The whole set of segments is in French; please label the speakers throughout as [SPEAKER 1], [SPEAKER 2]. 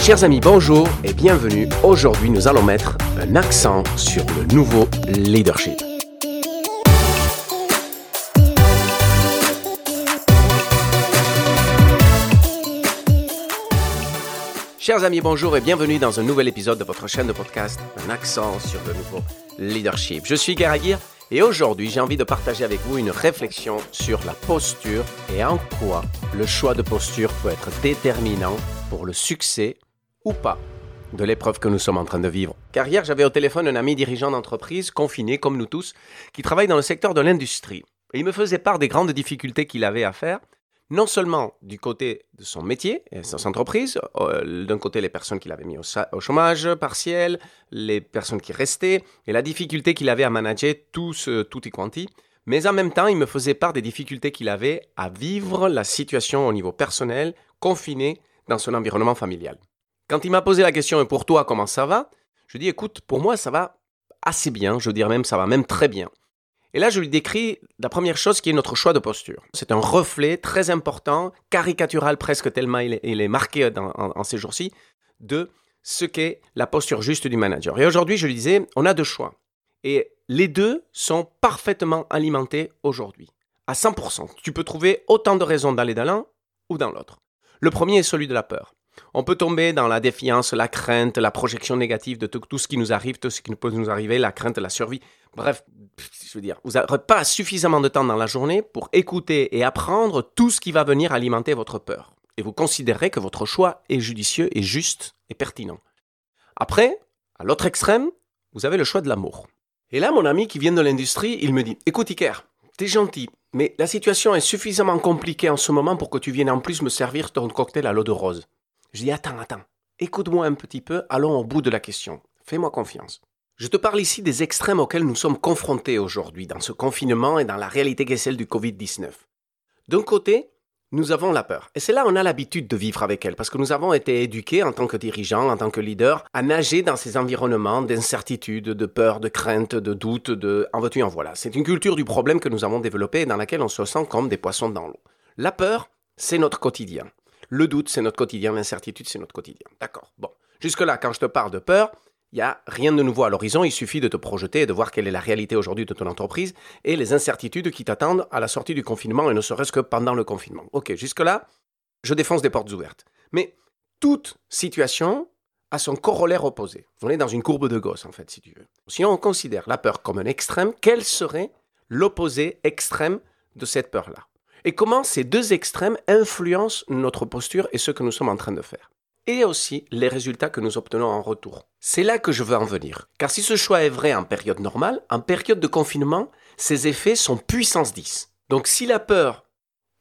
[SPEAKER 1] Chers amis, bonjour et bienvenue. Aujourd'hui, nous allons mettre un accent sur le nouveau leadership. Chers amis, bonjour et bienvenue dans un nouvel épisode de votre chaîne de podcast, un accent sur le nouveau leadership. Je suis Garaguir et aujourd'hui j'ai envie de partager avec vous une réflexion sur la posture et en quoi le choix de posture peut être déterminant pour le succès ou pas de l'épreuve que nous sommes en train de vivre. Car hier, j'avais au téléphone un ami dirigeant d'entreprise, confiné comme nous tous, qui travaille dans le secteur de l'industrie. Et il me faisait part des grandes difficultés qu'il avait à faire, non seulement du côté de son métier et de son entreprise, euh, d'un côté les personnes qu'il avait mis au, chômage partiel, les personnes qui restaient, et la difficulté qu'il avait à manager tout ce tout y quanti, mais en même temps, il me faisait part des difficultés qu'il avait à vivre la situation au niveau personnel, confiné dans son environnement familial. Quand il m'a posé la question, et pour toi, comment ça va Je lui ai dit, écoute, pour moi, ça va assez bien, je veux dire même, ça va même très bien. Et là, je lui décris la première chose qui est notre choix de posture. C'est un reflet très important, caricatural presque tellement il est, marqué en, ces jours-ci, de ce qu'est la posture juste du manager. Et aujourd'hui, je lui disais, on a deux choix. Et les deux sont parfaitement alimentés aujourd'hui. À 100%. Tu peux trouver autant de raisons d'aller dans l'un ou dans l'autre. Le premier est celui de la peur. On peut tomber dans la défiance, la crainte, la projection négative de tout, ce qui nous arrive, tout ce qui peut nous arriver, la crainte, la survie. Bref, je veux dire, vous n'aurez pas suffisamment de temps dans la journée pour écouter et apprendre tout ce qui va venir alimenter votre peur. Et vous considérez que votre choix est judicieux et juste et pertinent. Après, à l'autre extrême, vous avez le choix de l'amour. Et là, mon ami qui vient de l'industrie, il me dit Écoute, Iker, t'es gentil, mais la situation est suffisamment compliquée en ce moment pour que tu viennes en plus me servir ton cocktail à l'eau de rose. Je dis attends, attends, écoute-moi un petit peu, allons au bout de la question. Fais-moi confiance. Je te parle ici des extrêmes auxquels nous sommes confrontés aujourd'hui dans ce confinement et dans la réalité qui est celle du Covid-19. D'un côté, nous avons la peur. Et c'est là on a l'habitude de vivre avec elle, parce que nous avons été éduqués en tant que dirigeants, en tant que leaders, à nager dans ces environnements d'incertitude, de peur, de crainte, de doute, de en veux-tu en voilà. C'est une culture du problème que nous avons développée et dans laquelle on se sent comme des poissons dans l'eau. La peur, c'est notre quotidien. Le doute, c'est notre quotidien. L'incertitude, c'est notre quotidien. D'accord. Bon. Jusque-là, quand je te parle de peur, il n'y a rien de nouveau à l'horizon. Il suffit de te projeter et de voir quelle est la réalité aujourd'hui de ton entreprise et les incertitudes qui t'attendent à la sortie du confinement et ne serait-ce que pendant le confinement. Ok, jusque-là, je défonce des portes ouvertes. Mais toute situation a son corollaire opposé. On est dans une courbe de Gauss, en fait, si tu veux. Si on considère la peur comme un extrême, quel serait l'opposé extrême de cette peur-là? Et comment ces deux extrêmes influencent notre posture et ce que nous sommes en train de faire. Et aussi les résultats que nous obtenons en retour. C'est là que je veux en venir. Car si ce choix est vrai en période normale, en période de confinement, ces effets sont puissance 10. Donc si la peur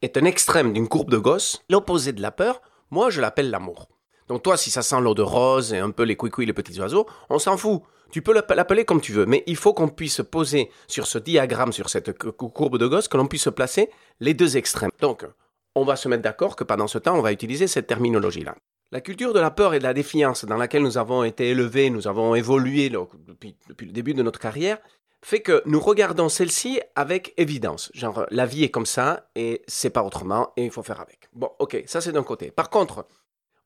[SPEAKER 1] est un extrême d'une courbe de Gauss, l'opposé de la peur, moi je l'appelle l'amour. Donc toi, si ça sent l'eau de rose et un peu les couicouis, les petits oiseaux, on s'en fout. Tu peux l'appeler comme tu veux, mais il faut qu'on puisse poser sur ce diagramme, sur cette courbe de Gauss, que l'on puisse placer les deux extrêmes. Donc, on va se mettre d'accord que pendant ce temps, on va utiliser cette terminologie-là. La culture de la peur et de la défiance dans laquelle nous avons été élevés, nous avons évolué depuis, depuis le début de notre carrière, fait que nous regardons celle-ci avec évidence. Genre, la vie est comme ça et c'est pas autrement et il faut faire avec. Bon, ok, ça c'est d'un côté. Par contre,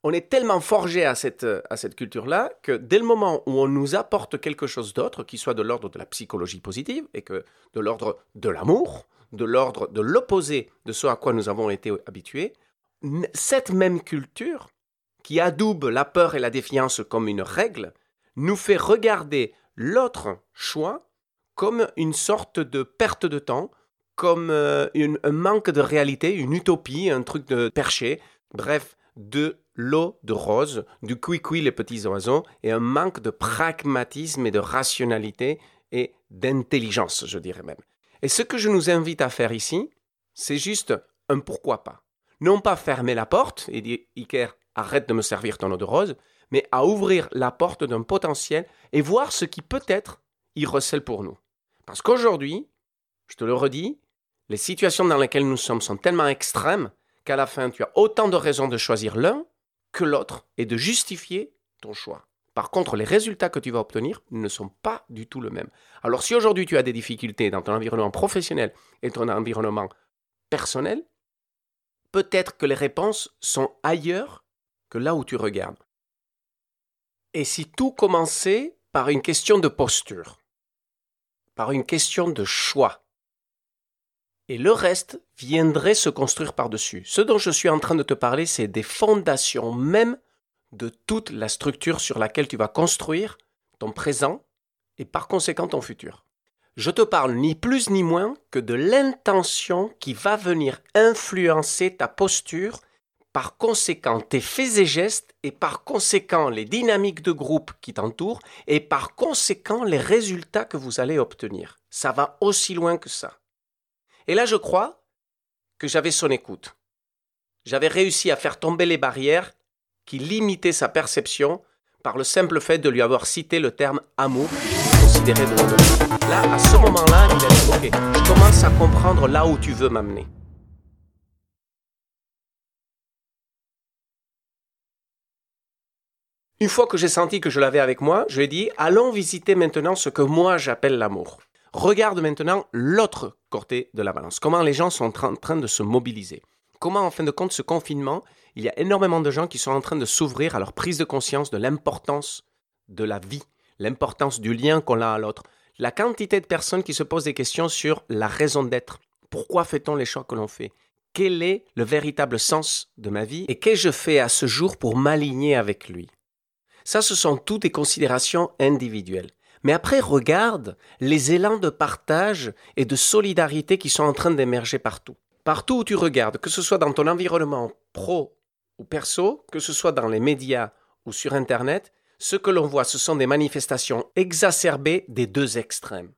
[SPEAKER 1] on est tellement forgé à cette, à cette culture-là que dès le moment où on nous apporte quelque chose d'autre, qui soit de l'ordre de la psychologie positive et que de l'ordre de l'amour, de l'ordre de l'opposé de ce à quoi nous avons été habitués, cette même culture, qui adoube la peur et la défiance comme une règle, nous fait regarder l'autre choix comme une sorte de perte de temps, comme euh, un manque de réalité, une utopie, un truc de perché, bref, de l'eau de rose, du cuicui les petits oiseaux, et un manque de pragmatisme et de rationalité et d'intelligence, je dirais même. Et ce que je nous invite à faire ici, c'est juste un pourquoi pas. Non pas fermer la porte et dire Iker, arrête de me servir ton eau de rose, mais à ouvrir la porte d'un potentiel et voir ce qui peut-être y recèle pour nous. Parce qu'aujourd'hui, je te le redis, les situations dans lesquelles nous sommes sont tellement extrêmes qu'à la fin, tu as autant de raisons de choisir l'un que l'autre et de justifier ton choix. Par contre, les résultats que tu vas obtenir ne sont pas du tout le même. Alors si aujourd'hui tu as des difficultés dans ton environnement professionnel et ton environnement personnel, peut-être que les réponses sont ailleurs que là où tu regardes. Et si tout commençait par une question de posture, par une question de choix, et le reste viendrait se construire par-dessus. Ce dont je suis en train de te parler, c'est des fondations même de toute la structure sur laquelle tu vas construire ton présent et par conséquent ton futur. Je te parle ni plus ni moins que de l'intention qui va venir influencer ta posture, par conséquent tes faits et gestes, et par conséquent les dynamiques de groupe qui t'entourent, et par conséquent les résultats que vous allez obtenir. Ça va aussi loin que ça. Et là, je crois que j'avais son écoute. J'avais réussi à faire tomber les barrières qui limitaient sa perception par le simple fait de lui avoir cité le terme amour, Là, à ce moment-là, il a dit, ok, je commence à comprendre là où tu veux m'amener. Une fois que j'ai senti que je l'avais avec moi, je lui ai dit, allons visiter maintenant ce que moi j'appelle l'amour. Regarde maintenant l'autre côté de la balance. Comment les gens sont en train de se mobiliser. Comment, en fin de compte, ce confinement, il y a énormément de gens qui sont en train de s'ouvrir à leur prise de conscience de l'importance de la vie, l'importance du lien qu'on a à l'autre. La quantité de personnes qui se posent des questions sur la raison d'être. Pourquoi fait-on les choix que l'on fait? Quel est le véritable sens de ma vie Et qu'ai-je fait à ce jour pour m'aligner avec lui? Ça, ce sont toutes des considérations individuelles. Mais après, regarde les élans de partage et de solidarité qui sont en train d'émerger partout. Partout où tu regardes, que ce soit dans ton environnement pro ou perso, que ce soit dans les médias ou sur Internet, ce que l'on voit, ce sont des manifestations exacerbées des deux extrêmes.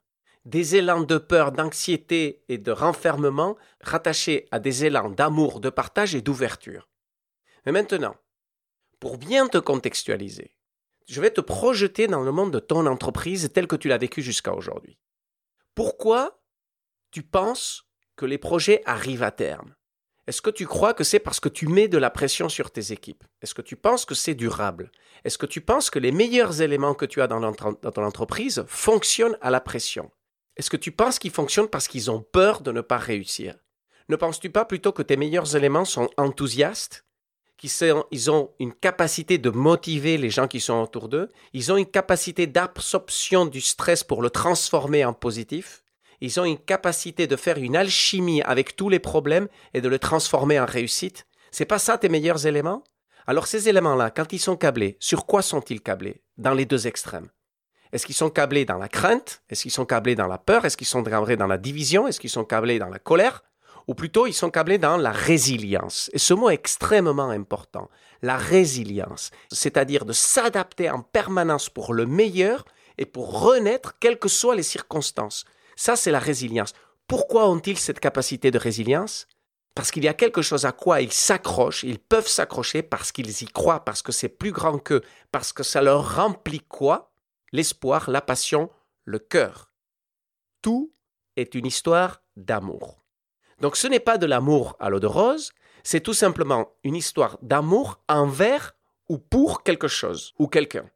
[SPEAKER 1] Des élans de peur, d'anxiété et de renfermement rattachés à des élans d'amour, de partage et d'ouverture. Mais maintenant, pour bien te contextualiser, je vais te projeter dans le monde de ton entreprise tel que tu l'as vécu jusqu'à aujourd'hui. Pourquoi tu penses que les projets arrivent à terme? Est-ce que tu crois que c'est parce que tu mets de la pression sur tes équipes? Est-ce que tu penses que c'est durable? Est-ce que tu penses que les meilleurs éléments que tu as dans, ton entreprise fonctionnent à la pression? Est-ce que tu penses qu'ils fonctionnent parce qu'ils ont peur de ne pas réussir? Ne penses-tu pas plutôt que tes meilleurs éléments sont enthousiastes? Ils ont une capacité de motiver les gens qui sont autour d'eux, ils ont une capacité d'absorption du stress pour le transformer en positif, ils ont une capacité de faire une alchimie avec tous les problèmes et de le transformer en réussite. C'est pas ça tes meilleurs éléments? Alors ces éléments-là, quand ils sont câblés, sur quoi sont-ils câblés? Dans les deux extrêmes. Est-ce qu'ils sont câblés dans la crainte? Est-ce qu'ils sont câblés dans la peur? Est-ce qu'ils sont câblés dans la division? Est-ce qu'ils sont câblés dans la colère? Ou plutôt ils sont câblés dans la résilience. Et ce mot est extrêmement important, la résilience, c'est-à-dire de s'adapter en permanence pour le meilleur et pour renaître quelles que soient les circonstances. Ça, c'est la résilience. Pourquoi ont-ils cette capacité de résilience? Parce qu'il y a quelque chose à quoi ils s'accrochent, ils peuvent s'accrocher parce qu'ils y croient, parce que c'est plus grand qu'eux, parce que ça leur remplit quoi? L'espoir, la passion, le cœur. Tout est une histoire d'amour. Donc ce n'est pas de l'amour à l'eau de rose, c'est tout simplement une histoire d'amour envers ou pour quelque chose ou quelqu'un.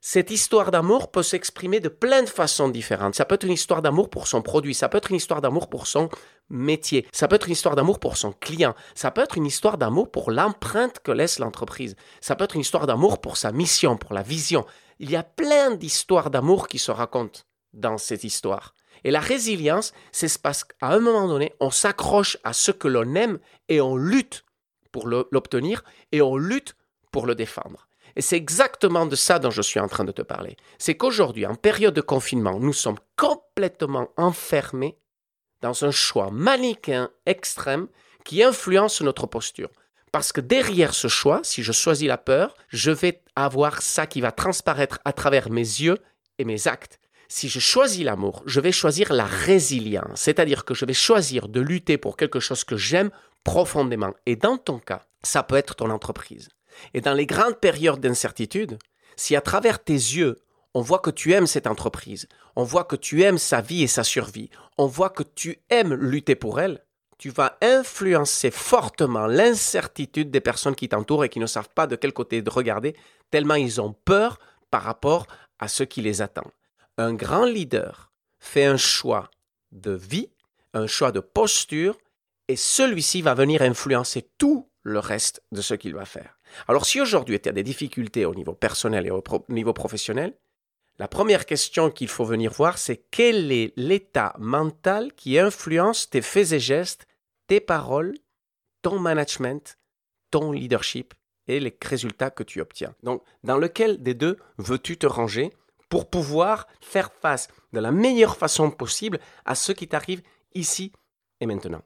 [SPEAKER 1] Cette histoire d'amour peut s'exprimer de plein de façons différentes. Ça peut être une histoire d'amour pour son produit, ça peut être une histoire d'amour pour son métier, ça peut être une histoire d'amour pour son client, ça peut être une histoire d'amour pour l'empreinte que laisse l'entreprise, ça peut être une histoire d'amour pour sa mission, pour la vision. Il y a plein d'histoires d'amour qui se racontent dans cette histoire. Et la résilience, c'est parce qu'à un moment donné, on s'accroche à ce que l'on aime et on lutte pour l'obtenir et on lutte pour le défendre. Et c'est exactement de ça dont je suis en train de te parler. C'est qu'aujourd'hui, en période de confinement, nous sommes complètement enfermés dans un choix manichéen extrême qui influence notre posture. Parce que derrière ce choix, si je choisis la peur, je vais avoir ça qui va transparaître à travers mes yeux et mes actes si je choisis l'amour, je vais choisir la résilience, c'est-à-dire que je vais choisir de lutter pour quelque chose que j'aime profondément. Et dans ton cas, ça peut être ton entreprise. Et dans les grandes périodes d'incertitude, si à travers tes yeux, on voit que tu aimes cette entreprise, on voit que tu aimes sa vie et sa survie, on voit que tu aimes lutter pour elle, tu vas influencer fortement l'incertitude des personnes qui t'entourent et qui ne savent pas de quel côté de regarder, tellement ils ont peur par rapport à ce qui les attend un grand leader fait un choix de vie, un choix de posture, et celui-ci va venir influencer tout le reste de ce qu'il va faire. Alors si aujourd'hui tu as des difficultés au niveau personnel et au niveau professionnel, la première question qu'il faut venir voir, c'est quel est l'état mental qui influence tes faits et gestes, tes paroles, ton management, ton leadership et les résultats que tu obtiens. Donc, dans lequel des deux veux-tu te ranger? Pour pouvoir faire face de la meilleure façon possible à ce qui t'arrive ici et maintenant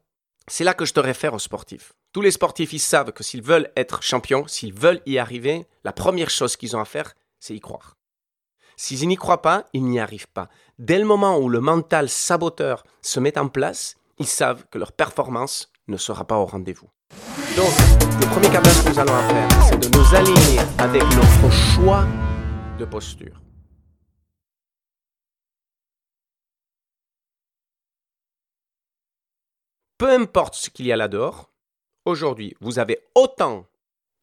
[SPEAKER 1] C'est là que je te réfère aux sportifs. Tous les sportifs, ils savent que s'ils veulent être champions, s'ils veulent y arriver, la première chose qu'ils ont à faire, c'est y croire. S'ils n'y croient pas, ils n'y arrivent pas. Dès le moment où le mental saboteur se met en place, ils savent que leur performance ne sera pas au rendez-vous. Donc, le premier cadeau que nous allons faire, c'est de nous aligner avec notre choix de posture. Peu importe ce qu'il y a là dehors, aujourd'hui, vous avez autant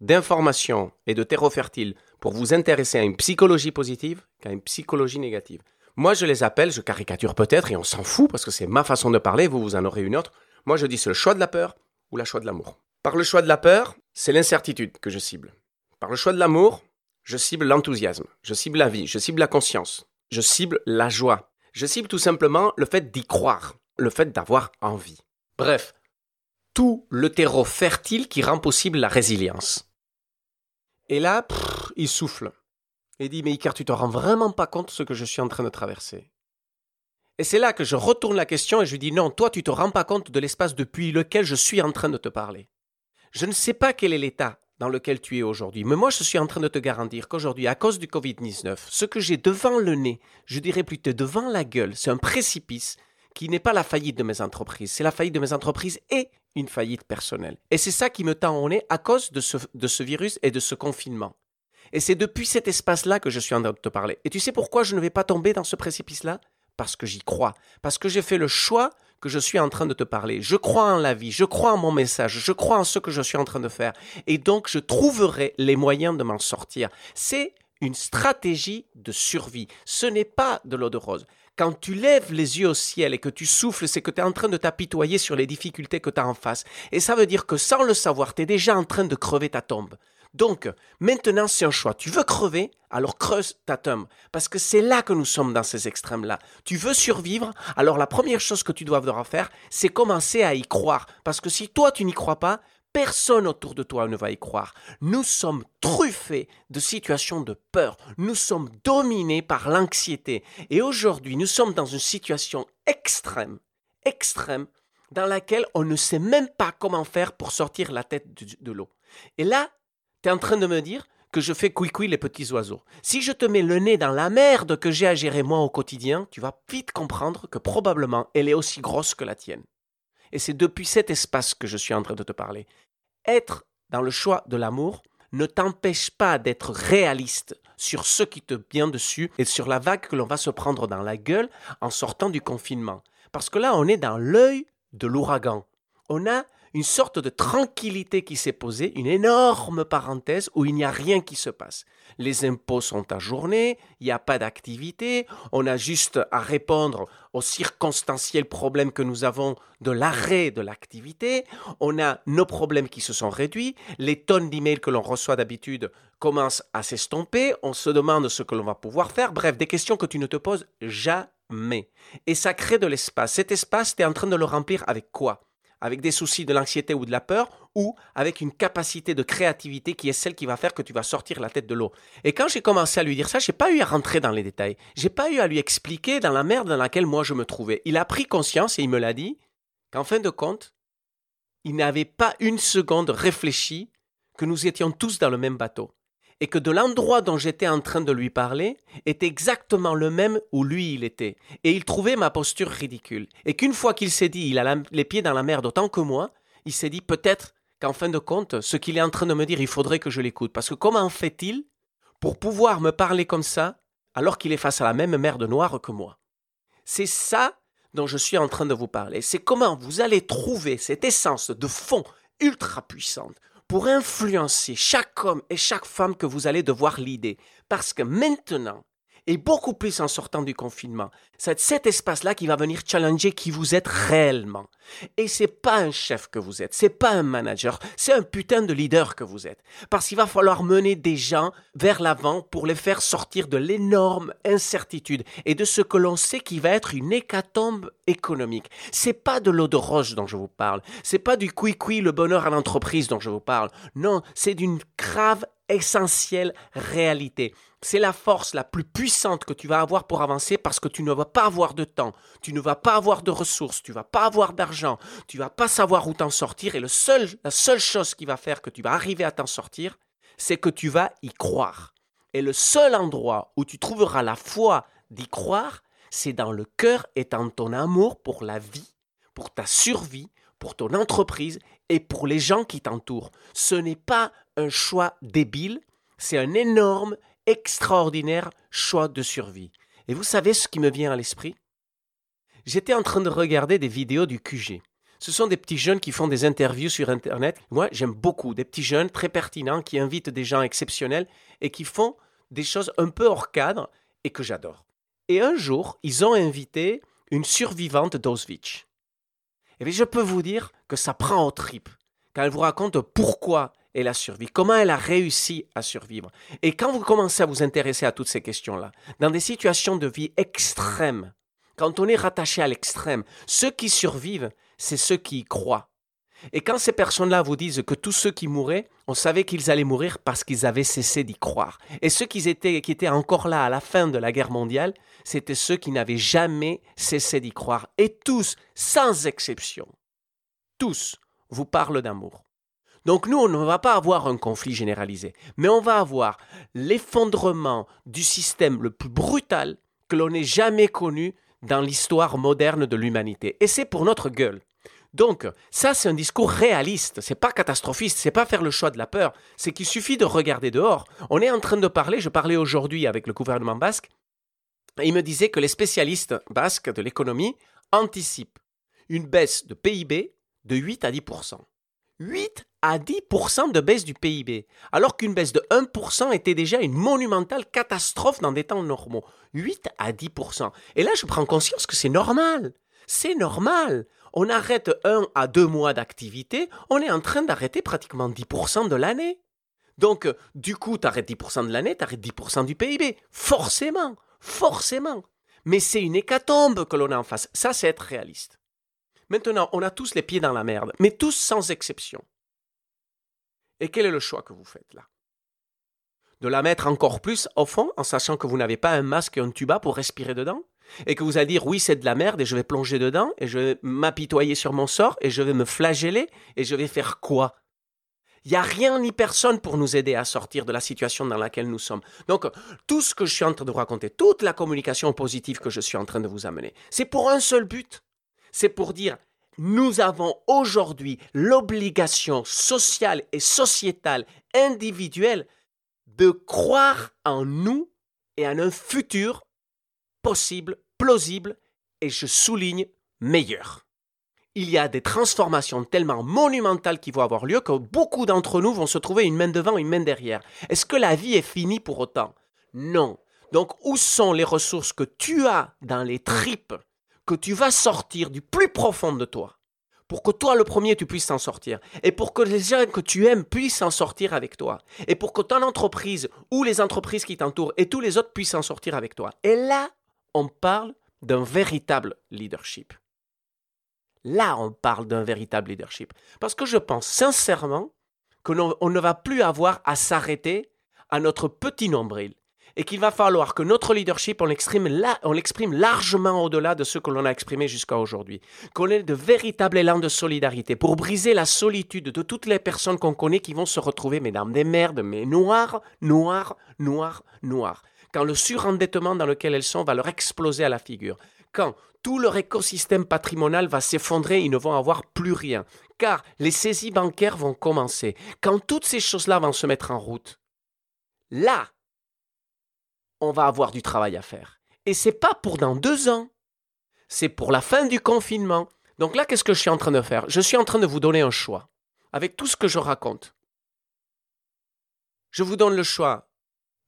[SPEAKER 1] d'informations et de terreau fertile pour vous intéresser à une psychologie positive qu'à une psychologie négative. Moi, je les appelle, je caricature peut-être, et on s'en fout parce que c'est ma façon de parler, vous, vous en aurez une autre. Moi, je dis c'est le choix de la peur ou le choix de l'amour. Par le choix de la peur, c'est l'incertitude que je cible. Par le choix de l'amour, je cible l'enthousiasme, je cible la vie, je cible la conscience, je cible la joie. Je cible tout simplement le fait d'y croire, le fait d'avoir envie. Bref, tout le terreau fertile qui rend possible la résilience. Et là, il souffle. Et dit, mais Icar, tu te rends vraiment pas compte de ce que je suis en train de traverser. Et c'est là que je retourne la question et je lui dis, non, toi, tu te rends pas compte de l'espace depuis lequel je suis en train de te parler. Je ne sais pas quel est l'état dans lequel tu es aujourd'hui, mais moi, je suis en train de te garantir qu'aujourd'hui, à cause du Covid-19, ce que j'ai devant le nez, je dirais plutôt devant la gueule, c'est un précipice qui n'est pas la faillite de mes entreprises, c'est la faillite de mes entreprises et une faillite personnelle. Et c'est ça qui me tend au nez à cause de ce, de ce virus et de ce confinement. Et c'est depuis cet espace-là que je suis en train de te parler. Et tu sais pourquoi je ne vais pas tomber dans ce précipice-là? Parce que j'y crois. Parce que j'ai fait le choix que je suis en train de te parler. Je crois en la vie, je crois en mon message, je crois en ce que je suis en train de faire. Et donc, je trouverai les moyens de m'en sortir. C'est une stratégie de survie. Ce n'est pas de l'eau de rose. Quand tu lèves les yeux au ciel et que tu souffles, c'est que tu es en train de t'apitoyer sur les difficultés que tu as en face. Et ça veut dire que sans le savoir, tu es déjà en train de crever ta tombe. Donc, maintenant, c'est un choix. Tu veux crever, alors creuse ta tombe. Parce que c'est là que nous sommes dans ces extrêmes-là. Tu veux survivre, alors la première chose que tu dois faire, c'est commencer à y croire. Parce que si toi, tu n'y crois pas, Personne autour de toi ne va y croire. Nous sommes truffés de situations de peur. Nous sommes dominés par l'anxiété. Et aujourd'hui, nous sommes dans une situation extrême, extrême, dans laquelle on ne sait même pas comment faire pour sortir la tête de, l'eau. Et là, tu es en train de me dire que je fais couicouille les petits oiseaux. Si je te mets le nez dans la merde que j'ai à gérer moi au quotidien, tu vas vite comprendre que probablement elle est aussi grosse que la tienne. Et c'est depuis cet espace que je suis en train de te parler. Être dans le choix de l'amour ne t'empêche pas d'être réaliste sur ce qui te vient dessus et sur la vague que l'on va se prendre dans la gueule en sortant du confinement. Parce que là, on est dans l'œil de l'ouragan. On a une sorte de tranquillité qui s'est posée, une énorme parenthèse où il n'y a rien qui se passe. Les impôts sont ajournés, il n'y a pas d'activité, on a juste à répondre aux circonstanciels problèmes que nous avons de l'arrêt de l'activité, on a nos problèmes qui se sont réduits, les tonnes d'emails que l'on reçoit d'habitude commencent à s'estomper, on se demande ce que l'on va pouvoir faire, bref, des questions que tu ne te poses jamais. Et ça crée de l'espace. Cet espace, tu es en train de le remplir avec quoi? Avec des soucis de l'anxiété ou de la peur, ou avec une capacité de créativité qui est celle qui va faire que tu vas sortir la tête de l'eau. Et quand j'ai commencé à lui dire ça, j'ai pas eu à rentrer dans les détails. J'ai pas eu à lui expliquer dans la merde dans laquelle moi je me trouvais. Il a pris conscience et il me l'a dit qu'en fin de compte, il n'avait pas une seconde réfléchi que nous étions tous dans le même bateau et que de l'endroit dont j'étais en train de lui parler était exactement le même où lui il était. Et il trouvait ma posture ridicule. Et qu'une fois qu'il s'est dit, il a les pieds dans la merde autant que moi, il s'est dit peut-être qu'en fin de compte, ce qu'il est en train de me dire, il faudrait que je l'écoute. Parce que comment fait-il pour pouvoir me parler comme ça alors qu'il est face à la même merde noire que moi? C'est ça dont je suis en train de vous parler. C'est comment vous allez trouver cette essence de fond ultra puissante pour influencer chaque homme et chaque femme que vous allez devoir l'idée. Parce que maintenant, et beaucoup plus en sortant du confinement. C'est cet espace-là qui va venir challenger qui vous êtes réellement. Et c'est pas un chef que vous êtes, c'est pas un manager, c'est un putain de leader que vous êtes. Parce qu'il va falloir mener des gens vers l'avant pour les faire sortir de l'énorme incertitude et de ce que l'on sait qui va être une hécatombe économique. C'est pas de l'eau de roche dont je vous parle, c'est pas du qui le bonheur à l'entreprise dont je vous parle. Non, c'est d'une grave essentielle réalité. C'est la force la plus puissante que tu vas avoir pour avancer parce que tu ne vas pas avoir de temps, tu ne vas pas avoir de ressources, tu vas pas avoir d'argent, tu vas pas savoir où t'en sortir et le seul, la seule chose qui va faire que tu vas arriver à t'en sortir, c'est que tu vas y croire. Et le seul endroit où tu trouveras la foi d'y croire, c'est dans le cœur et dans ton amour pour la vie, pour ta survie, pour ton entreprise et pour les gens qui t'entourent. Ce n'est pas un choix débile, c'est un énorme, extraordinaire choix de survie. Et vous savez ce qui me vient à l'esprit? J'étais en train de regarder des vidéos du QG. Ce sont des petits jeunes qui font des interviews sur Internet. Moi, j'aime beaucoup des petits jeunes très pertinents qui invitent des gens exceptionnels et qui font des choses un peu hors cadre et que j'adore. Et un jour, ils ont invité une survivante d'Auschwitz. Et eh je peux vous dire que ça prend au tripes quand elle vous raconte pourquoi elle a survécu, comment elle a réussi à survivre. Et quand vous commencez à vous intéresser à toutes ces questions-là, dans des situations de vie extrêmes, quand on est rattaché à l'extrême, ceux qui survivent, c'est ceux qui y croient. Et quand ces personnes-là vous disent que tous ceux qui mouraient, on savait qu'ils allaient mourir parce qu'ils avaient cessé d'y croire. Et ceux qui étaient, qui étaient encore là à la fin de la guerre mondiale, c'étaient ceux qui n'avaient jamais cessé d'y croire. Et tous, sans exception, tous vous parlent d'amour. Donc nous, on ne va pas avoir un conflit généralisé, mais on va avoir l'effondrement du système le plus brutal que l'on ait jamais connu dans l'histoire moderne de l'humanité. Et c'est pour notre gueule. Donc, ça, c'est un discours réaliste. C'est pas catastrophiste. C'est pas faire le choix de la peur. C'est qu'il suffit de regarder dehors. On est en train de parler. Je parlais aujourd'hui avec le gouvernement basque. Et il me disait que les spécialistes basques de l'économie anticipent une baisse de PIB de 8 à 10 8 à 10% de baisse du PIB, alors qu'une baisse de 1% était déjà une monumentale catastrophe dans des temps normaux. 8 à 10% Et là, je prends conscience que c'est normal. C'est normal on arrête un à deux mois d'activité, on est en train d'arrêter pratiquement 10% de l'année. Donc, du coup, tu arrêtes 10% de l'année, tu arrêtes 10% du PIB. Forcément, forcément. Mais c'est une hécatombe que l'on a en face. Ça, c'est être réaliste. Maintenant, on a tous les pieds dans la merde, mais tous sans exception. Et quel est le choix que vous faites là? De la mettre encore plus au fond, en sachant que vous n'avez pas un masque et un tuba pour respirer dedans? Et que vous allez dire oui c'est de la merde et je vais plonger dedans et je vais m'apitoyer sur mon sort et je vais me flageller et je vais faire quoi? Il n'y a rien ni personne pour nous aider à sortir de la situation dans laquelle nous sommes. Donc, tout ce que je suis en train de vous raconter, toute la communication positive que je suis en train de vous amener, c'est pour un seul but. C'est pour dire, nous avons aujourd'hui l'obligation sociale et sociétale, individuelle, de croire en nous et en un futur possible, plausible et je souligne meilleur. Il y a des transformations tellement monumentales qui vont avoir lieu que beaucoup d'entre nous vont se trouver une main devant, une main derrière. Est-ce que la vie est finie pour autant? Non. Donc où sont les ressources que tu as dans les tripes, que tu vas sortir du plus profond de toi pour que toi, le premier, tu puisses s'en sortir, et pour que les gens que tu aimes puissent s'en sortir avec toi, et pour que ton entreprise ou les entreprises qui t'entourent et tous les autres puissent s'en sortir avec toi. Et là, on parle d'un véritable leadership. Là, on parle d'un véritable leadership. Parce que je pense sincèrement qu'on ne va plus avoir à s'arrêter à notre petit nombril et qu'il va falloir que notre leadership, on l'exprime, largement au-delà de ce que l'on a exprimé jusqu'à aujourd'hui. Qu'on ait de véritables élans de solidarité pour briser la solitude de toutes les personnes qu'on connaît qui vont se retrouver, mesdames des merdes, mais noires, noires, noires, noires quand le surendettement dans lequel elles sont va leur exploser à la figure, quand tout leur écosystème patrimonial va s'effondrer, ils ne vont avoir plus rien, car les saisies bancaires vont commencer, quand toutes ces choses-là vont se mettre en route, là, on va avoir du travail à faire. Et c'est pas pour dans deux ans, c'est pour la fin du confinement. Donc là, qu'est-ce que je suis en train de faire? Je suis en train de vous donner un choix, avec tout ce que je raconte. Je vous donne le choix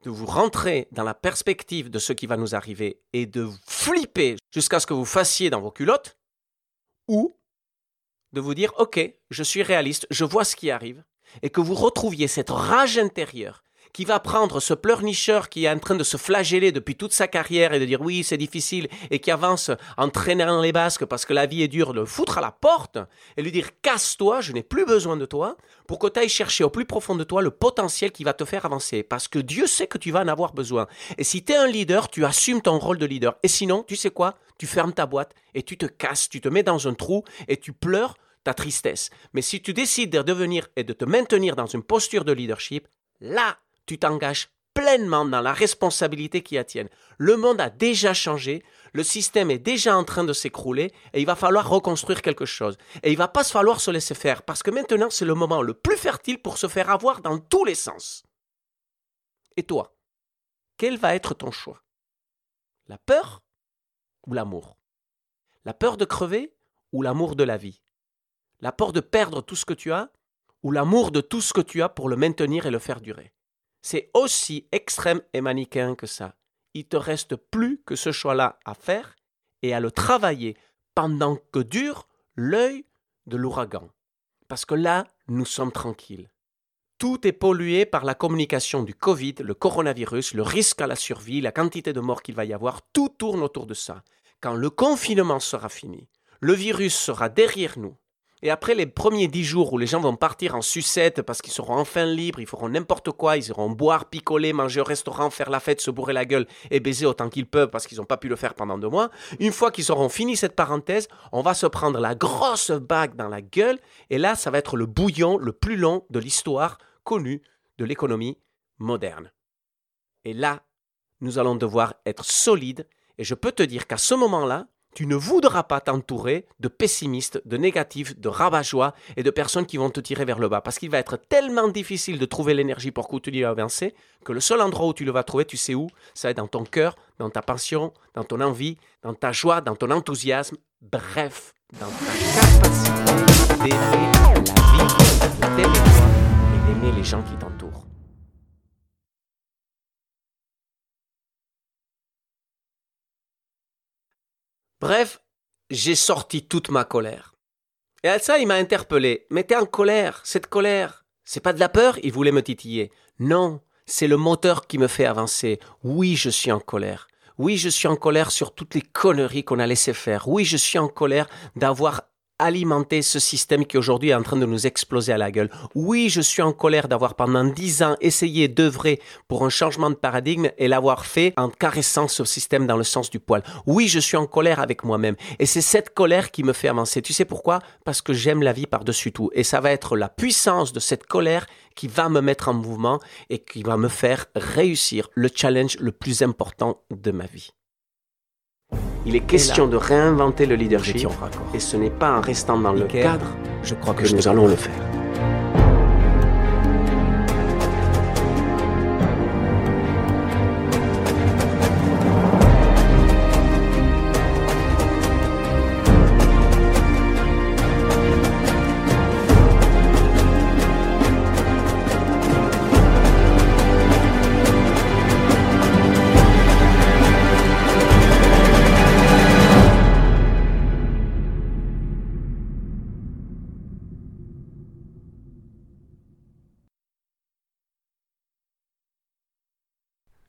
[SPEAKER 1] de vous rentrer dans la perspective de ce qui va nous arriver et de flipper jusqu'à ce que vous fassiez dans vos culottes, ou de vous dire, OK, je suis réaliste, je vois ce qui arrive, et que vous retrouviez cette rage intérieure qui va prendre ce pleurnicheur qui est en train de se flageller depuis toute sa carrière et de dire oui, c'est difficile, et qui avance en traînant les basques parce que la vie est dure, le foutre à la porte et lui dire casse-toi, je n'ai plus besoin de toi, pour que tu ailles chercher au plus profond de toi le potentiel qui va te faire avancer. Parce que Dieu sait que tu vas en avoir besoin. Et si tu es un leader, tu assumes ton rôle de leader. Et sinon, tu sais quoi? Tu fermes ta boîte et tu te casses, tu te mets dans un trou et tu pleures ta tristesse. Mais si tu décides de devenir et de te maintenir dans une posture de leadership, là, tu t'engages pleinement dans la responsabilité qui la tienne. Le monde a déjà changé, le système est déjà en train de s'écrouler et il va falloir reconstruire quelque chose. Et il va pas falloir se laisser faire parce que maintenant c'est le moment le plus fertile pour se faire avoir dans tous les sens. Et toi, quel va être ton choix? La peur ou l'amour? La peur de crever ou l'amour de la vie? La peur de perdre tout ce que tu as ou l'amour de tout ce que tu as pour le maintenir et le faire durer? C'est aussi extrême et manichéen que ça. Il te reste plus que ce choix-là à faire et à le travailler pendant que dure l'œil de l'ouragan. Parce que là, nous sommes tranquilles. Tout est pollué par la communication du Covid, le coronavirus, le risque à la survie, la quantité de morts qu'il va y avoir, tout tourne autour de ça. Quand le confinement sera fini, le virus sera derrière nous, et après les premiers dix jours où les gens vont partir en sucette parce qu'ils seront enfin libres, ils feront n'importe quoi, ils iront boire, picoler, manger au restaurant, faire la fête, se bourrer la gueule et baiser autant qu'ils peuvent parce qu'ils n'ont pas pu le faire pendant deux mois. Une fois qu'ils auront fini cette parenthèse, on va se prendre la grosse bague dans la gueule et là, ça va être le bouillon le plus long de l'histoire connue de l'économie moderne. Et là, nous allons devoir être solides et je peux te dire qu'à ce moment-là, tu ne voudras pas t'entourer de pessimistes, de négatifs, de rabat et de personnes qui vont te tirer vers le bas. Parce qu'il va être tellement difficile de trouver l'énergie pour continuer à avancer que le seul endroit où tu le vas trouver, tu sais où? Ça va être dans ton cœur, dans ta passion, dans ton envie, dans ta joie, dans ton enthousiasme. Bref, dans ta capacité d'aimer la vie, d'aimer toi et d'aimer les gens qui t'entourent. Bref, j'ai sorti toute ma colère. Et à ça, il m'a interpellé. Mais t'es en colère. Cette colère, c'est pas de la peur Il voulait me titiller. Non, c'est le moteur qui me fait avancer. Oui, je suis en colère. Oui, je suis en colère sur toutes les conneries qu'on a laissées faire. Oui, je suis en colère d'avoir alimenter ce système qui aujourd'hui est en train de nous exploser à la gueule. Oui, je suis en colère d'avoir pendant dix ans essayé d'œuvrer pour un changement de paradigme et l'avoir fait en caressant ce système dans le sens du poil. Oui, je suis en colère avec moi-même. Et c'est cette colère qui me fait avancer. Tu sais pourquoi? Parce que j'aime la vie par-dessus tout. Et ça va être la puissance de cette colère qui va me mettre en mouvement et qui va me faire réussir le challenge le plus important de ma vie. Il est question de réinventer le leadership et ce n'est pas en restant dans le cadre je crois que nous allons le faire.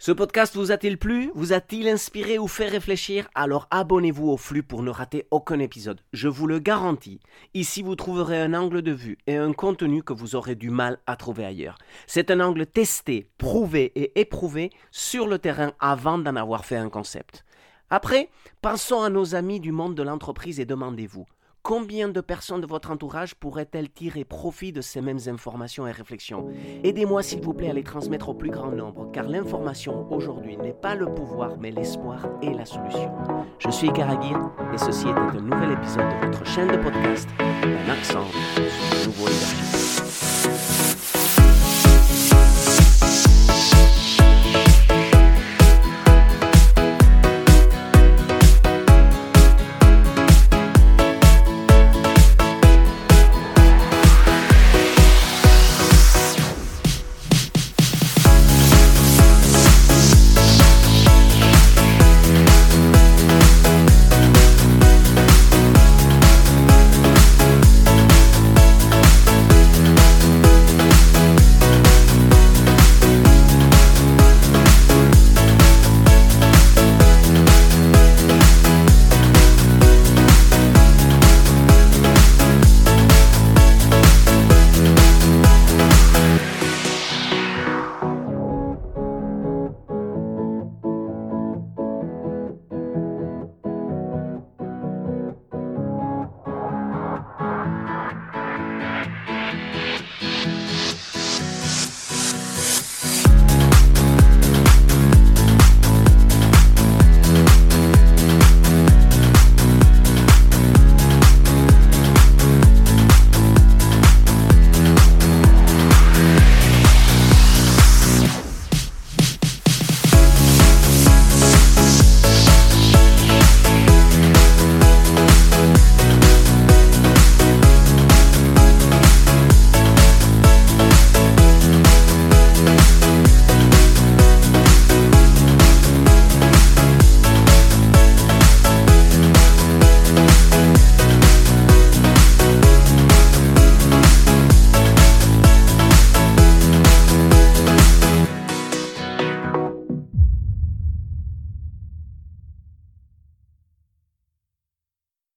[SPEAKER 1] Ce podcast vous a-t-il plu? Vous a-t-il inspiré ou fait réfléchir? Alors abonnez-vous au flux pour ne rater aucun épisode. Je vous le garantis. Ici, vous trouverez un angle de vue et un contenu que vous aurez du mal à trouver ailleurs. C'est un angle testé, prouvé et éprouvé sur le terrain avant d'en avoir fait un concept. Après, pensons à nos amis du monde de l'entreprise et demandez-vous Combien de personnes de votre entourage pourraient-elles tirer profit de ces mêmes informations et réflexions? Aidez-moi s'il vous plaît à les transmettre au plus grand nombre, car l'information aujourd'hui n'est pas le pouvoir, mais l'espoir et la solution. Je suis Karagir, et ceci était un nouvel épisode de votre chaîne de podcast, Un accent sur le nouveau leadership.